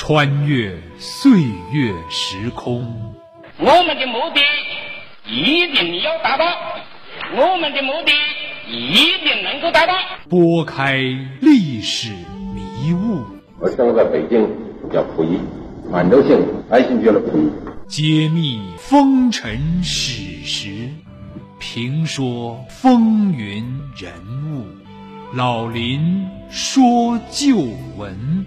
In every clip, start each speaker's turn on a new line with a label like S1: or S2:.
S1: 穿越岁月时空。
S2: 我们的目的一定要达到，我们的目的一定能够达到。
S1: 拨开历史迷雾，
S3: 我生在北京，叫溥仪，满洲姓，爱新觉罗溥仪。
S1: 揭秘风尘史实，评说风云人物，老林说旧闻。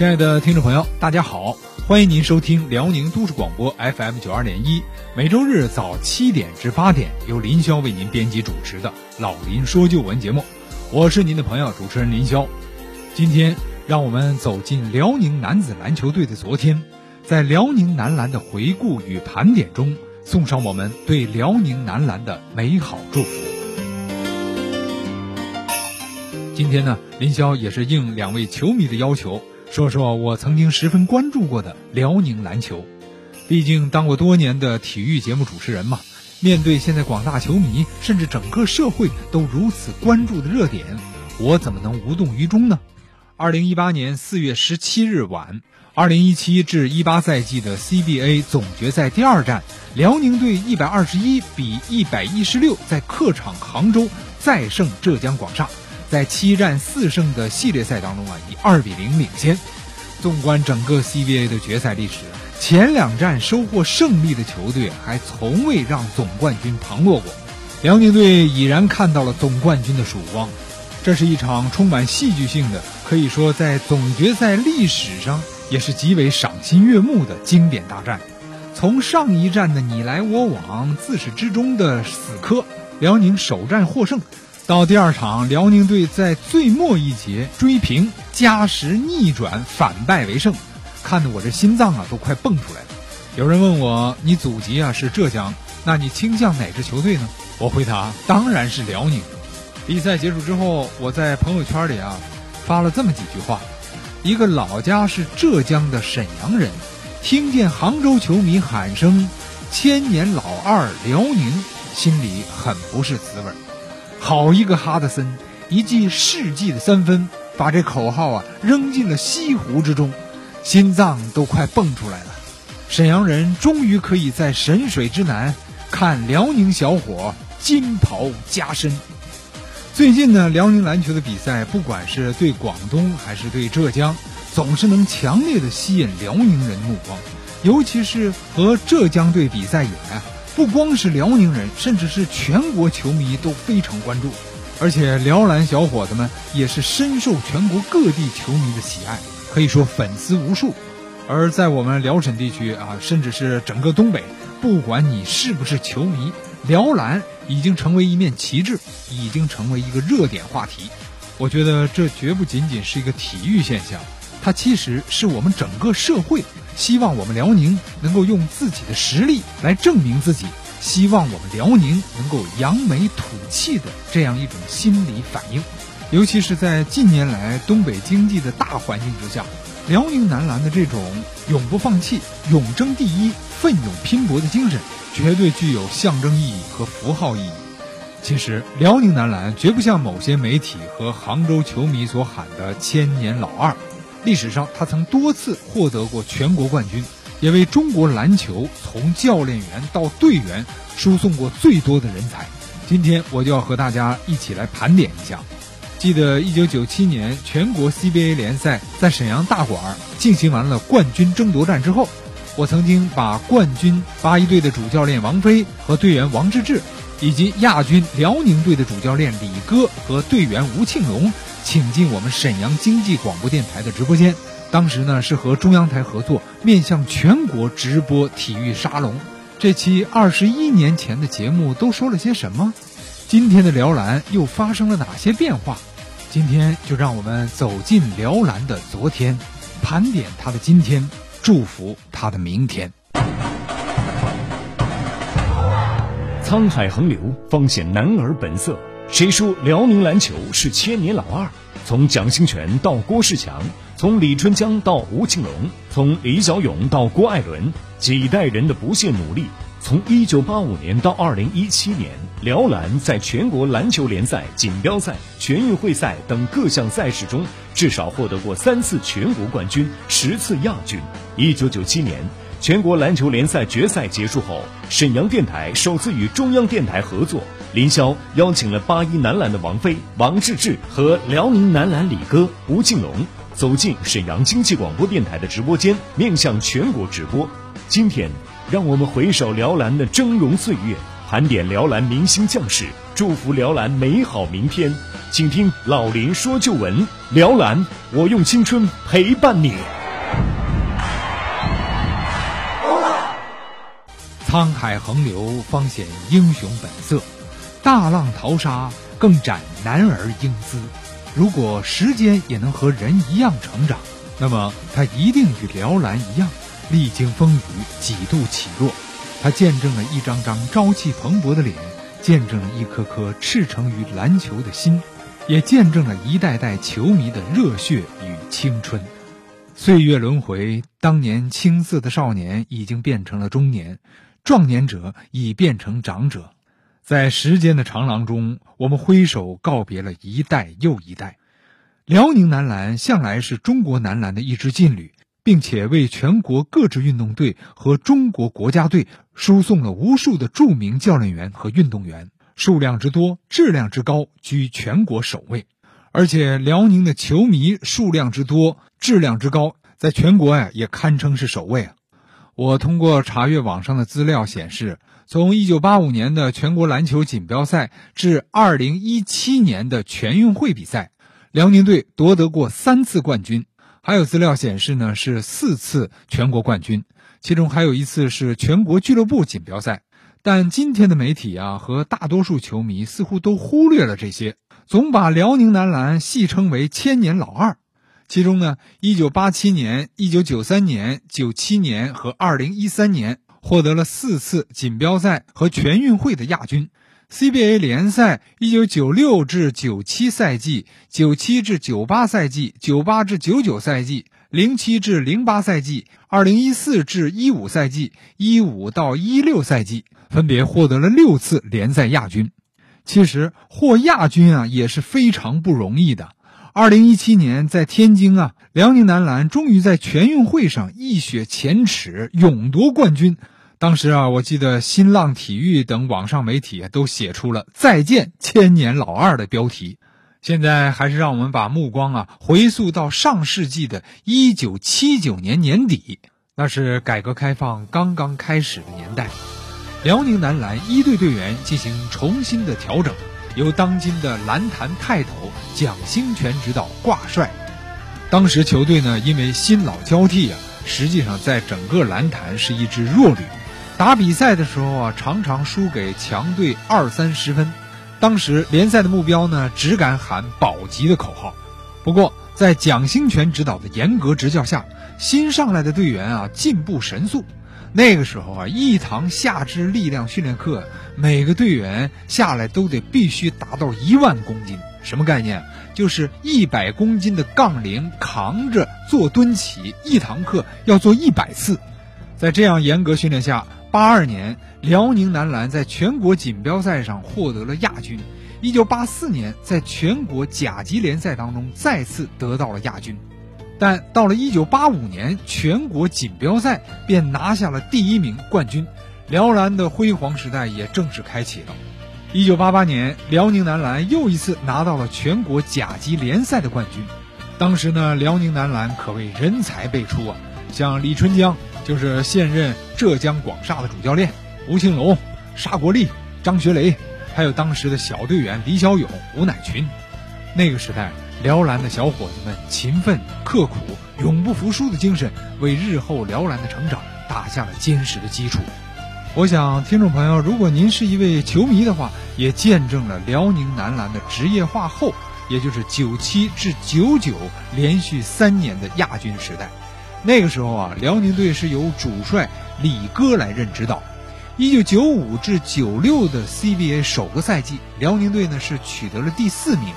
S1: 亲爱的听众朋友，大家好，欢迎您收听辽宁都市广播 FM 九二点一，每周日早七点至八点，由林霄为您编辑主持的《老林说旧闻》节目，我是您的朋友主持人林霄。今天，让我们走进辽宁男子篮球队的昨天，在辽宁男篮的回顾与盘点中，送上我们对辽宁男篮的美好祝福。今天呢，林霄也是应两位球迷的要求。说说我曾经十分关注过的辽宁篮球，毕竟当过多年的体育节目主持人嘛。面对现在广大球迷甚至整个社会都如此关注的热点，我怎么能无动于衷呢？二零一八年四月十七日晚，二零一七至一八赛季的 CBA 总决赛第二战，辽宁队一百二十一比一百一十六在客场杭州再胜浙江广厦。在七战四胜的系列赛当中啊，以二比零领先。纵观整个 CBA 的决赛历史，前两战收获胜利的球队还从未让总冠军旁落过。辽宁队已然看到了总冠军的曙光。这是一场充满戏剧性的，可以说在总决赛历史上也是极为赏心悦目的经典大战。从上一战的你来我往、自始至终的死磕，辽宁首战获胜。到第二场，辽宁队在最末一节追平，加时逆转反败为胜，看得我这心脏啊都快蹦出来了。有人问我，你祖籍啊是浙江，那你倾向哪支球队呢？我回答，当然是辽宁。比赛结束之后，我在朋友圈里啊发了这么几句话：一个老家是浙江的沈阳人，听见杭州球迷喊声“千年老二辽宁”，心里很不是滋味儿。好一个哈德森，一记世纪的三分，把这口号啊扔进了西湖之中，心脏都快蹦出来了。沈阳人终于可以在神水之南看辽宁小伙金袍加身。最近呢，辽宁篮球的比赛，不管是对广东还是对浙江，总是能强烈的吸引辽宁人目光，尤其是和浙江队比赛以来。不光是辽宁人，甚至是全国球迷都非常关注，而且辽篮小伙子们也是深受全国各地球迷的喜爱，可以说粉丝无数。而在我们辽沈地区啊，甚至是整个东北，不管你是不是球迷，辽篮已经成为一面旗帜，已经成为一个热点话题。我觉得这绝不仅仅是一个体育现象，它其实是我们整个社会。希望我们辽宁能够用自己的实力来证明自己，希望我们辽宁能够扬眉吐气的这样一种心理反应，尤其是在近年来东北经济的大环境之下，辽宁男篮的这种永不放弃、永争第一、奋勇拼搏的精神，绝对具有象征意义和符号意义。其实，辽宁男篮绝不像某些媒体和杭州球迷所喊的“千年老二”。历史上，他曾多次获得过全国冠军，也为中国篮球从教练员到队员输送过最多的人才。今天，我就要和大家一起来盘点一下。记得1997年全国 CBA 联赛在沈阳大馆进行完了冠军争夺战之后，我曾经把冠军八一队的主教练王菲和队员王治郅，以及亚军辽宁队的主教练李哥和队员吴庆龙。请进我们沈阳经济广播电台的直播间。当时呢是和中央台合作，面向全国直播体育沙龙。这期二十一年前的节目都说了些什么？今天的辽篮又发生了哪些变化？今天就让我们走进辽篮的昨天，盘点他的今天，祝福他的明天。
S4: 沧海横流，方显男儿本色。谁说辽宁篮球是千年老二？从蒋兴权到郭士强，从李春江到吴庆龙，从李小勇到郭艾伦，几代人的不懈努力，从1985年到2017年，辽篮在全国篮球联赛、锦标赛、全运会赛等各项赛事中，至少获得过三次全国冠军、十次亚军。1997年，全国篮球联赛决赛结束后，沈阳电台首次与中央电台合作，林霄邀请了八一男篮的王菲、王治郅和辽宁男篮李哥吴敬龙走进沈阳经济广播电台的直播间，面向全国直播。今天。让我们回首辽篮的峥嵘岁月，盘点辽篮明星将士，祝福辽篮美好明天。请听老林说旧闻：辽篮，我用青春陪伴你。
S1: 沧海横流，方显英雄本色；大浪淘沙，更展男儿英姿。如果时间也能和人一样成长，那么他一定与辽篮一样。历经风雨，几度起落，他见证了一张张朝气蓬勃的脸，见证了一颗颗赤诚于篮球的心，也见证了一代代球迷的热血与青春。岁月轮回，当年青涩的少年已经变成了中年，壮年者已变成长者。在时间的长廊中，我们挥手告别了一代又一代。辽宁男篮向来是中国男篮的一支劲旅。并且为全国各支运动队和中国国家队输送了无数的著名教练员和运动员，数量之多、质量之高，居全国首位。而且辽宁的球迷数量之多、质量之高，在全国呀也堪称是首位啊！我通过查阅网上的资料显示，从1985年的全国篮球锦标赛至2017年的全运会比赛，辽宁队夺得过三次冠军。还有资料显示呢，是四次全国冠军，其中还有一次是全国俱乐部锦标赛。但今天的媒体啊和大多数球迷似乎都忽略了这些，总把辽宁男篮戏称为“千年老二”。其中呢，1987年、1993年、97年和2013年获得了四次锦标赛和全运会的亚军。CBA 联赛1996至97赛季、97至98赛季、98至99赛季、07至08赛季、2014至15赛季、15到16赛季，分别获得了六次联赛亚军。其实获亚军啊也是非常不容易的。2017年在天津啊，辽宁男篮终于在全运会上一雪前耻，勇夺冠军。当时啊，我记得新浪体育等网上媒体都写出了“再见千年老二”的标题。现在还是让我们把目光啊回溯到上世纪的一九七九年年底，那是改革开放刚刚开始的年代。辽宁男篮一队队员进行重新的调整，由当今的篮坛泰斗蒋兴权指导挂帅。当时球队呢，因为新老交替啊，实际上在整个篮坛是一支弱旅。打比赛的时候啊，常常输给强队二三十分。当时联赛的目标呢，只敢喊保级的口号。不过，在蒋兴权指导的严格执教下，新上来的队员啊，进步神速。那个时候啊，一堂下肢力量训练课，每个队员下来都得必须达到一万公斤。什么概念？就是一百公斤的杠铃扛着做蹲起，一堂课要做一百次。在这样严格训练下。八二年，辽宁男篮在全国锦标赛上获得了亚军。一九八四年，在全国甲级联赛当中再次得到了亚军。但到了一九八五年，全国锦标赛便拿下了第一名冠军，辽篮的辉煌时代也正式开启了。一九八八年，辽宁男篮又一次拿到了全国甲级联赛的冠军。当时呢，辽宁男篮可谓人才辈出啊，像李春江。就是现任浙江广厦的主教练吴庆龙、沙国立、张学雷，还有当时的小队员李小勇、吴乃群。那个时代，辽篮的小伙子们勤奋刻苦、永不服输的精神，为日后辽篮的成长打下了坚实的基础。我想，听众朋友，如果您是一位球迷的话，也见证了辽宁男篮的职业化后，也就是九七至九九连续三年的亚军时代。那个时候啊，辽宁队是由主帅李哥来任指导。一九九五至九六的 CBA 首个赛季，辽宁队呢是取得了第四名。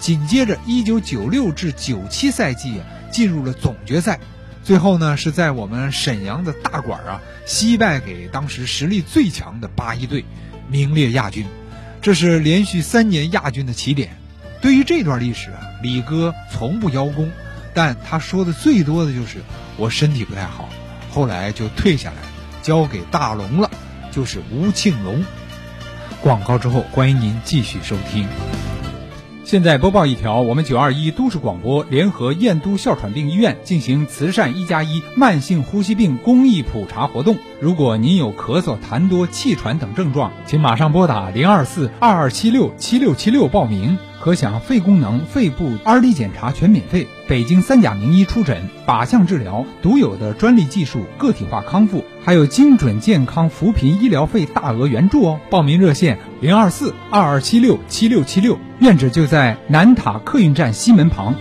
S1: 紧接着，一九九六至九七赛季啊，进入了总决赛。最后呢是在我们沈阳的大馆啊惜败给当时实力最强的八一队，名列亚军，这是连续三年亚军的起点。对于这段历史啊，李哥从不邀功，但他说的最多的就是我身体不太好，后来就退下来，交给大龙了，就是吴庆龙。广告之后，欢迎您继续收听。现在播报一条，我们九二一都市广播联合燕都哮喘病医院进行慈善一加一慢性呼吸病公益普查活动。如果您有咳嗽、痰多、气喘等症状，请马上拨打零二四二二七六七六七六报名。可享肺功能、肺部二 D 检查全免费，北京三甲名医出诊，靶向治疗，独有的专利技术，个体化康复，还有精准健康扶贫医疗费大额援助哦！报名热线零二四二二七六七六七六，院址就在南塔客运站西门旁。